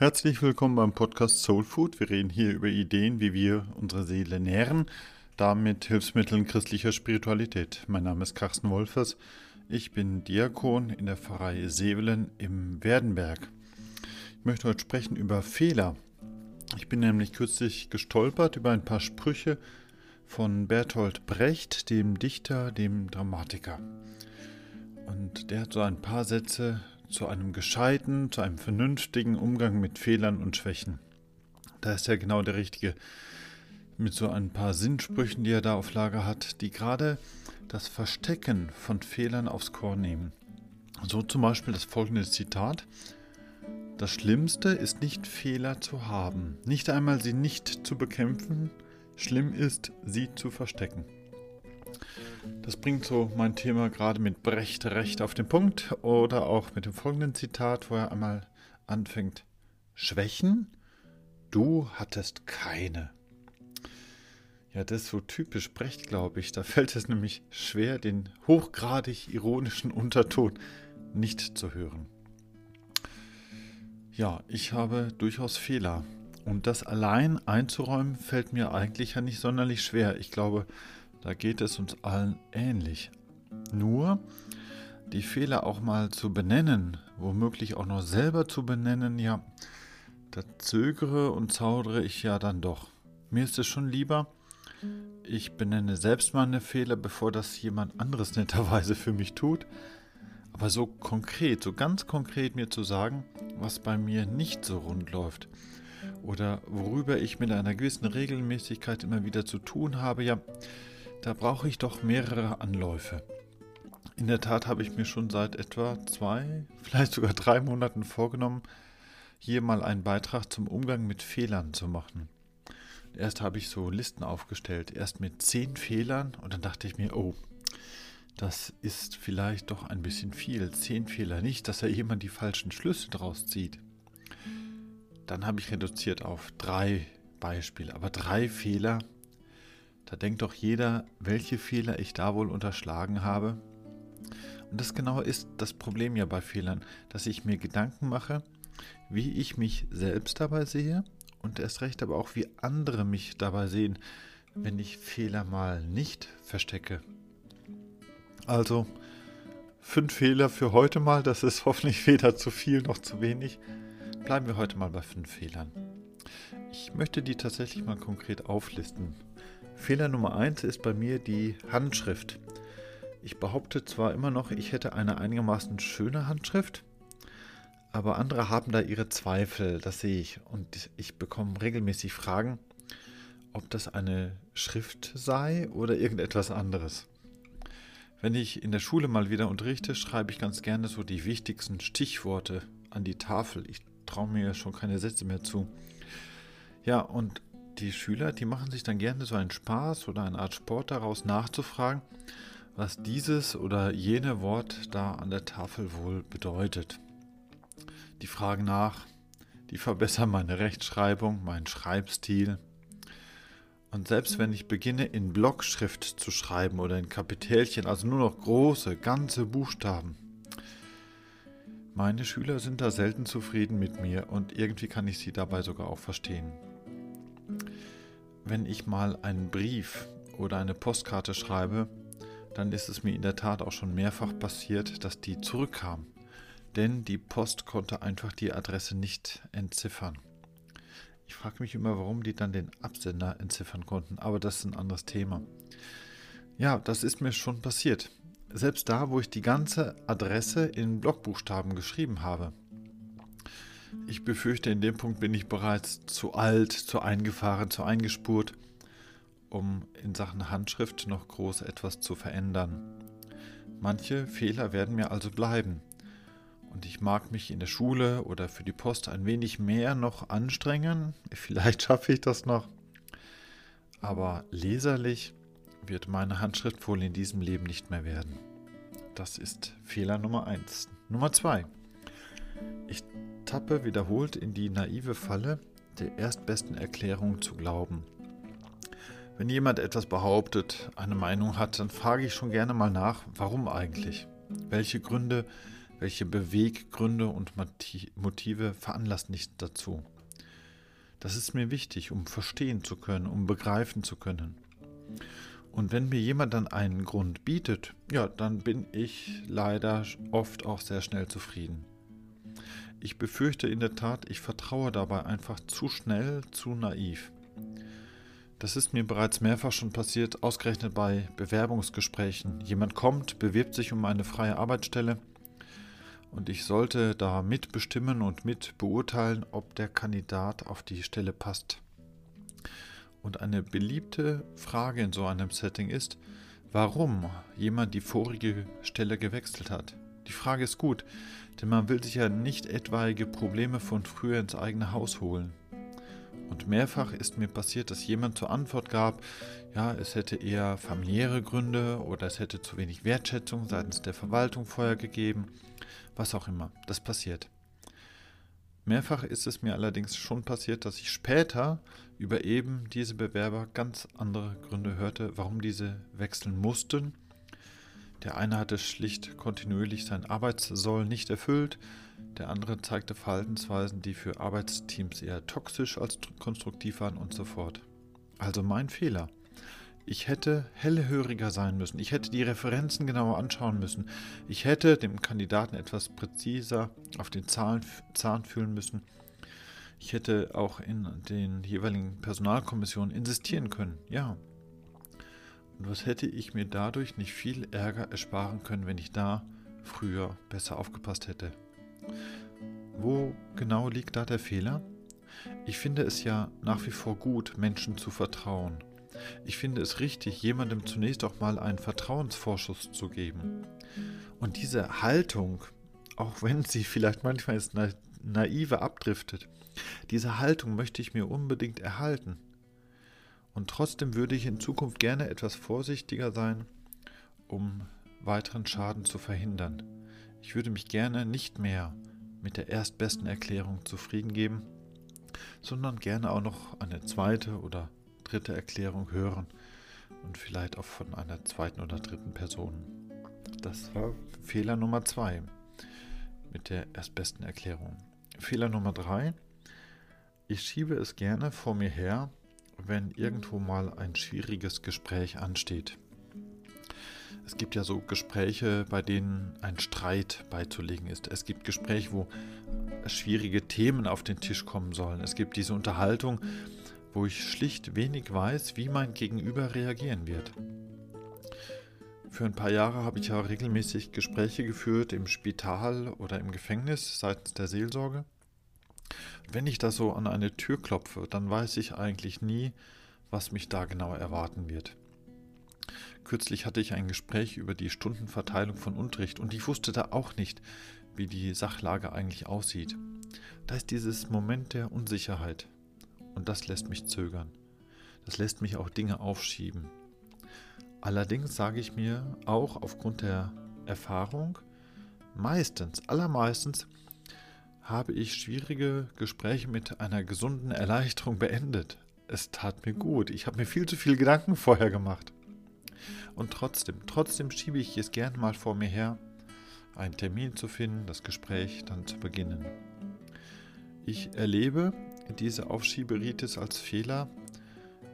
Herzlich willkommen beim Podcast Soul Food. Wir reden hier über Ideen, wie wir unsere Seele nähren, damit Hilfsmitteln christlicher Spiritualität. Mein Name ist Carsten Wolfers. Ich bin Diakon in der Pfarrei Sevelen im Werdenberg. Ich möchte heute sprechen über Fehler. Ich bin nämlich kürzlich gestolpert über ein paar Sprüche von Bertolt Brecht, dem Dichter, dem Dramatiker. Und der hat so ein paar Sätze zu einem gescheiten, zu einem vernünftigen Umgang mit Fehlern und Schwächen. Da ist er genau der Richtige. Mit so ein paar Sinnsprüchen, die er da auf Lager hat, die gerade das Verstecken von Fehlern aufs Korn nehmen. So zum Beispiel das folgende Zitat. Das Schlimmste ist nicht Fehler zu haben, nicht einmal sie nicht zu bekämpfen, schlimm ist, sie zu verstecken. Das bringt so mein Thema gerade mit Brecht recht auf den Punkt oder auch mit dem folgenden Zitat, wo er einmal anfängt. Schwächen? Du hattest keine. Ja, das ist so typisch Brecht, glaube ich. Da fällt es nämlich schwer, den hochgradig ironischen Unterton nicht zu hören. Ja, ich habe durchaus Fehler. Und das allein einzuräumen, fällt mir eigentlich ja nicht sonderlich schwer. Ich glaube, da geht es uns allen ähnlich. Nur die Fehler auch mal zu benennen, womöglich auch noch selber zu benennen, ja, da zögere und zaudere ich ja dann doch. Mir ist es schon lieber, ich benenne selbst meine Fehler, bevor das jemand anderes netterweise für mich tut. Aber so konkret, so ganz konkret mir zu sagen, was bei mir nicht so rund läuft oder worüber ich mit einer gewissen Regelmäßigkeit immer wieder zu tun habe, ja, da brauche ich doch mehrere Anläufe. In der Tat habe ich mir schon seit etwa zwei, vielleicht sogar drei Monaten vorgenommen, hier mal einen Beitrag zum Umgang mit Fehlern zu machen. Erst habe ich so Listen aufgestellt, erst mit zehn Fehlern und dann dachte ich mir, oh, das ist vielleicht doch ein bisschen viel. Zehn Fehler nicht, dass da jemand die falschen Schlüsse draus zieht. Dann habe ich reduziert auf drei Beispiele, aber drei Fehler, da denkt doch jeder, welche Fehler ich da wohl unterschlagen habe. Und das genau ist das Problem ja bei Fehlern, dass ich mir Gedanken mache, wie ich mich selbst dabei sehe und erst recht aber auch, wie andere mich dabei sehen, wenn ich Fehler mal nicht verstecke. Also, fünf Fehler für heute mal, das ist hoffentlich weder zu viel noch zu wenig. Bleiben wir heute mal bei fünf Fehlern. Ich möchte die tatsächlich mal konkret auflisten. Fehler Nummer 1 ist bei mir die Handschrift. Ich behaupte zwar immer noch, ich hätte eine einigermaßen schöne Handschrift, aber andere haben da ihre Zweifel, das sehe ich. Und ich bekomme regelmäßig Fragen, ob das eine Schrift sei oder irgendetwas anderes. Wenn ich in der Schule mal wieder unterrichte, schreibe ich ganz gerne so die wichtigsten Stichworte an die Tafel. Ich traue mir schon keine Sätze mehr zu. Ja, und die Schüler, die machen sich dann gerne so einen Spaß oder eine Art Sport daraus nachzufragen, was dieses oder jene Wort da an der Tafel wohl bedeutet. Die fragen nach, die verbessern meine Rechtschreibung, meinen Schreibstil. Und selbst wenn ich beginne in Blockschrift zu schreiben oder in Kapitelchen, also nur noch große, ganze Buchstaben, meine Schüler sind da selten zufrieden mit mir und irgendwie kann ich sie dabei sogar auch verstehen wenn ich mal einen Brief oder eine Postkarte schreibe, dann ist es mir in der Tat auch schon mehrfach passiert, dass die zurückkam. Denn die Post konnte einfach die Adresse nicht entziffern. Ich frage mich immer, warum die dann den Absender entziffern konnten, aber das ist ein anderes Thema. Ja, das ist mir schon passiert. Selbst da, wo ich die ganze Adresse in Blockbuchstaben geschrieben habe. Ich befürchte, in dem Punkt bin ich bereits zu alt, zu eingefahren, zu eingespurt, um in Sachen Handschrift noch groß etwas zu verändern. Manche Fehler werden mir also bleiben. Und ich mag mich in der Schule oder für die Post ein wenig mehr noch anstrengen. Vielleicht schaffe ich das noch. Aber leserlich wird meine Handschrift wohl in diesem Leben nicht mehr werden. Das ist Fehler Nummer eins. Nummer zwei. Ich tappe wiederholt in die naive Falle der erstbesten Erklärung zu glauben. Wenn jemand etwas behauptet, eine Meinung hat, dann frage ich schon gerne mal nach, warum eigentlich? Welche Gründe Welche Beweggründe und Motive veranlassen dich dazu? Das ist mir wichtig, um verstehen zu können, um begreifen zu können. Und wenn mir jemand dann einen Grund bietet, ja, dann bin ich leider oft auch sehr schnell zufrieden. Ich befürchte in der Tat, ich vertraue dabei einfach zu schnell, zu naiv. Das ist mir bereits mehrfach schon passiert, ausgerechnet bei Bewerbungsgesprächen. Jemand kommt, bewirbt sich um eine freie Arbeitsstelle und ich sollte da mitbestimmen und mit beurteilen, ob der Kandidat auf die Stelle passt. Und eine beliebte Frage in so einem Setting ist, warum jemand die vorige Stelle gewechselt hat. Die Frage ist gut, denn man will sich ja nicht etwaige Probleme von früher ins eigene Haus holen. Und mehrfach ist mir passiert, dass jemand zur Antwort gab, ja, es hätte eher familiäre Gründe oder es hätte zu wenig Wertschätzung seitens der Verwaltung vorher gegeben, was auch immer. Das passiert. Mehrfach ist es mir allerdings schon passiert, dass ich später über eben diese Bewerber ganz andere Gründe hörte, warum diese wechseln mussten. Der eine hatte schlicht kontinuierlich sein Arbeitssoll nicht erfüllt, der andere zeigte Verhaltensweisen, die für Arbeitsteams eher toxisch als konstruktiv waren und so fort. Also mein Fehler. Ich hätte hellhöriger sein müssen. Ich hätte die Referenzen genauer anschauen müssen. Ich hätte dem Kandidaten etwas präziser auf den Zahn, Zahn fühlen müssen. Ich hätte auch in den jeweiligen Personalkommissionen insistieren können. Ja. Was hätte ich mir dadurch nicht viel Ärger ersparen können, wenn ich da früher besser aufgepasst hätte? Wo genau liegt da der Fehler? Ich finde es ja nach wie vor gut, Menschen zu vertrauen. Ich finde es richtig, jemandem zunächst auch mal einen Vertrauensvorschuss zu geben. Und diese Haltung, auch wenn sie vielleicht manchmal ins Naive abdriftet, diese Haltung möchte ich mir unbedingt erhalten. Und trotzdem würde ich in Zukunft gerne etwas vorsichtiger sein, um weiteren Schaden zu verhindern. Ich würde mich gerne nicht mehr mit der erstbesten Erklärung zufrieden geben, sondern gerne auch noch eine zweite oder dritte Erklärung hören und vielleicht auch von einer zweiten oder dritten Person. Das war Fehler Nummer zwei mit der erstbesten Erklärung. Fehler Nummer drei. Ich schiebe es gerne vor mir her, wenn irgendwo mal ein schwieriges Gespräch ansteht. Es gibt ja so Gespräche, bei denen ein Streit beizulegen ist. Es gibt Gespräche, wo schwierige Themen auf den Tisch kommen sollen. Es gibt diese Unterhaltung, wo ich schlicht wenig weiß, wie mein Gegenüber reagieren wird. Für ein paar Jahre habe ich ja regelmäßig Gespräche geführt im Spital oder im Gefängnis seitens der Seelsorge. Wenn ich da so an eine Tür klopfe, dann weiß ich eigentlich nie, was mich da genau erwarten wird. Kürzlich hatte ich ein Gespräch über die Stundenverteilung von Unterricht und ich wusste da auch nicht, wie die Sachlage eigentlich aussieht. Da ist dieses Moment der Unsicherheit, und das lässt mich zögern. Das lässt mich auch Dinge aufschieben. Allerdings sage ich mir auch aufgrund der Erfahrung, meistens, allermeistens habe ich schwierige Gespräche mit einer gesunden Erleichterung beendet. Es tat mir gut. Ich habe mir viel zu viel Gedanken vorher gemacht. Und trotzdem, trotzdem schiebe ich es gern mal vor mir her, einen Termin zu finden, das Gespräch dann zu beginnen. Ich erlebe diese Aufschieberitis als Fehler,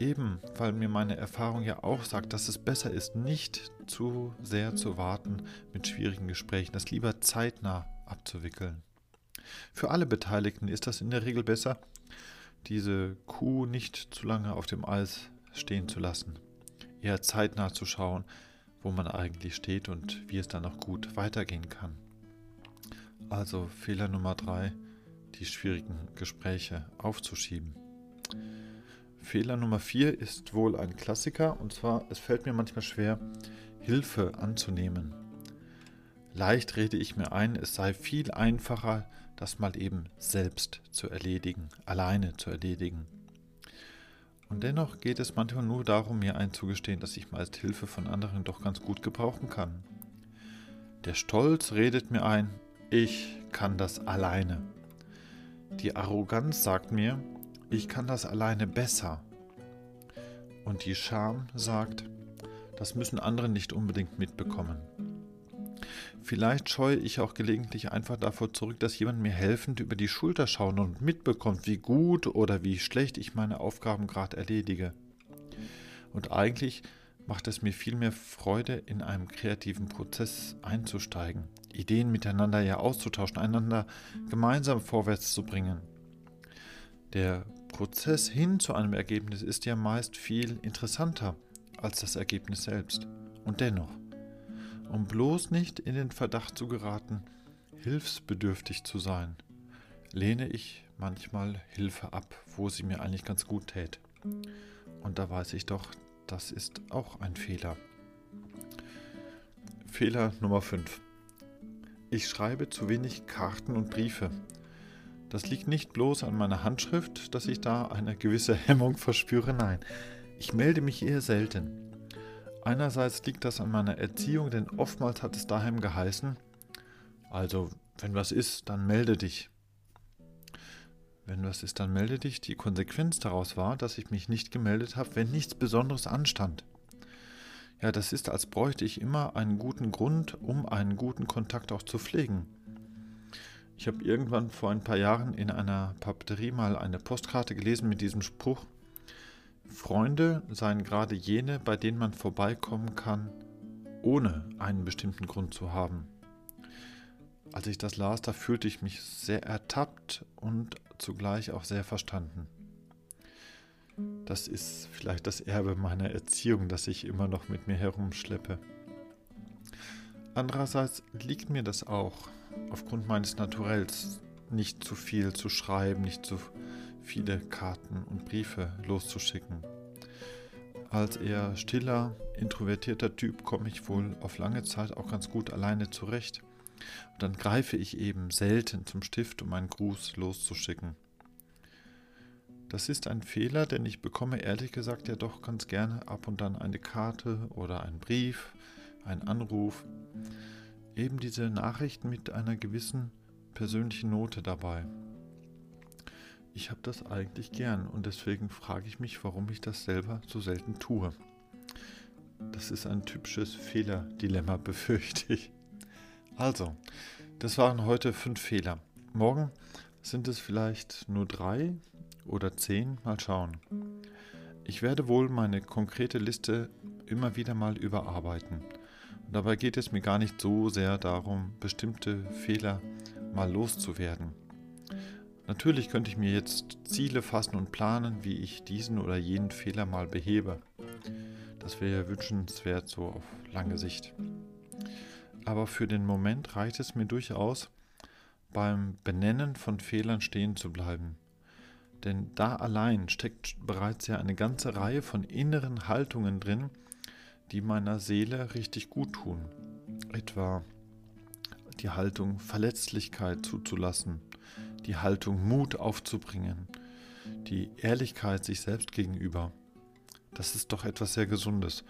eben weil mir meine Erfahrung ja auch sagt, dass es besser ist, nicht zu sehr zu warten mit schwierigen Gesprächen, das lieber zeitnah abzuwickeln. Für alle Beteiligten ist das in der Regel besser, diese Kuh nicht zu lange auf dem Eis stehen zu lassen, eher zeitnah zu schauen, wo man eigentlich steht und wie es dann auch gut weitergehen kann. Also Fehler Nummer drei die schwierigen Gespräche aufzuschieben. Fehler Nummer vier ist wohl ein Klassiker und zwar, es fällt mir manchmal schwer, Hilfe anzunehmen. Leicht rede ich mir ein, es sei viel einfacher, das mal eben selbst zu erledigen, alleine zu erledigen. Und dennoch geht es manchmal nur darum, mir einzugestehen, dass ich meist Hilfe von anderen doch ganz gut gebrauchen kann. Der Stolz redet mir ein, ich kann das alleine. Die Arroganz sagt mir, ich kann das alleine besser. Und die Scham sagt, das müssen andere nicht unbedingt mitbekommen. Vielleicht scheue ich auch gelegentlich einfach davor zurück, dass jemand mir helfend über die Schulter schaut und mitbekommt, wie gut oder wie schlecht ich meine Aufgaben gerade erledige. Und eigentlich macht es mir viel mehr Freude, in einem kreativen Prozess einzusteigen, Ideen miteinander ja auszutauschen, einander gemeinsam vorwärts zu bringen. Der Prozess hin zu einem Ergebnis ist ja meist viel interessanter als das Ergebnis selbst. Und dennoch, um bloß nicht in den Verdacht zu geraten, hilfsbedürftig zu sein, lehne ich manchmal Hilfe ab, wo sie mir eigentlich ganz gut tät. Und da weiß ich doch, das ist auch ein Fehler. Fehler Nummer 5. Ich schreibe zu wenig Karten und Briefe. Das liegt nicht bloß an meiner Handschrift, dass ich da eine gewisse Hemmung verspüre, nein, ich melde mich eher selten. Einerseits liegt das an meiner Erziehung, denn oftmals hat es daheim geheißen, also wenn was ist, dann melde dich. Wenn was ist, dann melde dich. Die Konsequenz daraus war, dass ich mich nicht gemeldet habe, wenn nichts Besonderes anstand. Ja, das ist, als bräuchte ich immer einen guten Grund, um einen guten Kontakt auch zu pflegen. Ich habe irgendwann vor ein paar Jahren in einer Papeterie mal eine Postkarte gelesen mit diesem Spruch, Freunde seien gerade jene, bei denen man vorbeikommen kann, ohne einen bestimmten Grund zu haben. Als ich das las, da fühlte ich mich sehr ertappt und zugleich auch sehr verstanden. Das ist vielleicht das Erbe meiner Erziehung, das ich immer noch mit mir herumschleppe. Andererseits liegt mir das auch, aufgrund meines Naturells, nicht zu viel zu schreiben, nicht zu viele Karten und Briefe loszuschicken. Als eher stiller, introvertierter Typ komme ich wohl auf lange Zeit auch ganz gut alleine zurecht. Und dann greife ich eben selten zum Stift, um einen Gruß loszuschicken. Das ist ein Fehler, denn ich bekomme ehrlich gesagt ja doch ganz gerne ab und dann eine Karte oder einen Brief, einen Anruf. Eben diese Nachrichten mit einer gewissen persönlichen Note dabei. Ich habe das eigentlich gern und deswegen frage ich mich, warum ich das selber so selten tue. Das ist ein typisches Fehlerdilemma, befürchte ich. Also, das waren heute fünf Fehler. Morgen sind es vielleicht nur drei oder zehn, mal schauen. Ich werde wohl meine konkrete Liste immer wieder mal überarbeiten. Und dabei geht es mir gar nicht so sehr darum, bestimmte Fehler mal loszuwerden. Natürlich könnte ich mir jetzt Ziele fassen und planen, wie ich diesen oder jenen Fehler mal behebe. Das wäre wünschenswert so auf lange Sicht. Aber für den Moment reicht es mir durchaus, beim Benennen von Fehlern stehen zu bleiben. Denn da allein steckt bereits ja eine ganze Reihe von inneren Haltungen drin, die meiner Seele richtig gut tun. Etwa die Haltung Verletzlichkeit zuzulassen, die Haltung Mut aufzubringen, die Ehrlichkeit sich selbst gegenüber. Das ist doch etwas sehr Gesundes.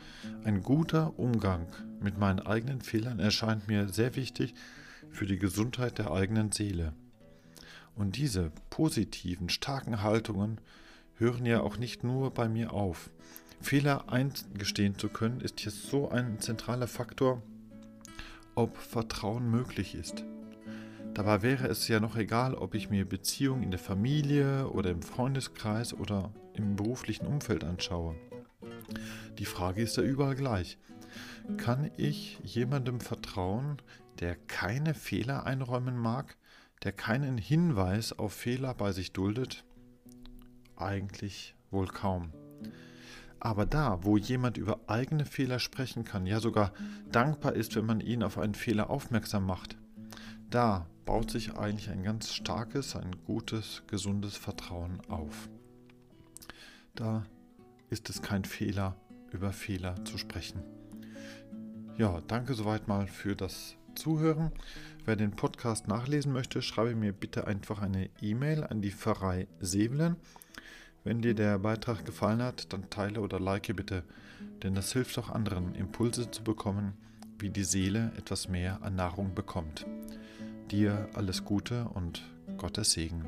Ein guter Umgang mit meinen eigenen Fehlern erscheint mir sehr wichtig für die Gesundheit der eigenen Seele. Und diese positiven, starken Haltungen hören ja auch nicht nur bei mir auf. Fehler eingestehen zu können, ist hier so ein zentraler Faktor, ob Vertrauen möglich ist. Dabei wäre es ja noch egal, ob ich mir Beziehungen in der Familie oder im Freundeskreis oder im beruflichen Umfeld anschaue. Die Frage ist ja überall gleich. Kann ich jemandem vertrauen, der keine Fehler einräumen mag, der keinen Hinweis auf Fehler bei sich duldet? Eigentlich wohl kaum. Aber da, wo jemand über eigene Fehler sprechen kann, ja sogar dankbar ist, wenn man ihn auf einen Fehler aufmerksam macht, da baut sich eigentlich ein ganz starkes, ein gutes, gesundes Vertrauen auf. Da ist es kein Fehler, über Fehler zu sprechen. Ja, danke soweit mal für das Zuhören. Wer den Podcast nachlesen möchte, schreibe mir bitte einfach eine E-Mail an die Pfarrei Sevelen. Wenn dir der Beitrag gefallen hat, dann teile oder like bitte, denn das hilft auch anderen, Impulse zu bekommen, wie die Seele etwas mehr an Nahrung bekommt. Dir alles Gute und Gottes Segen.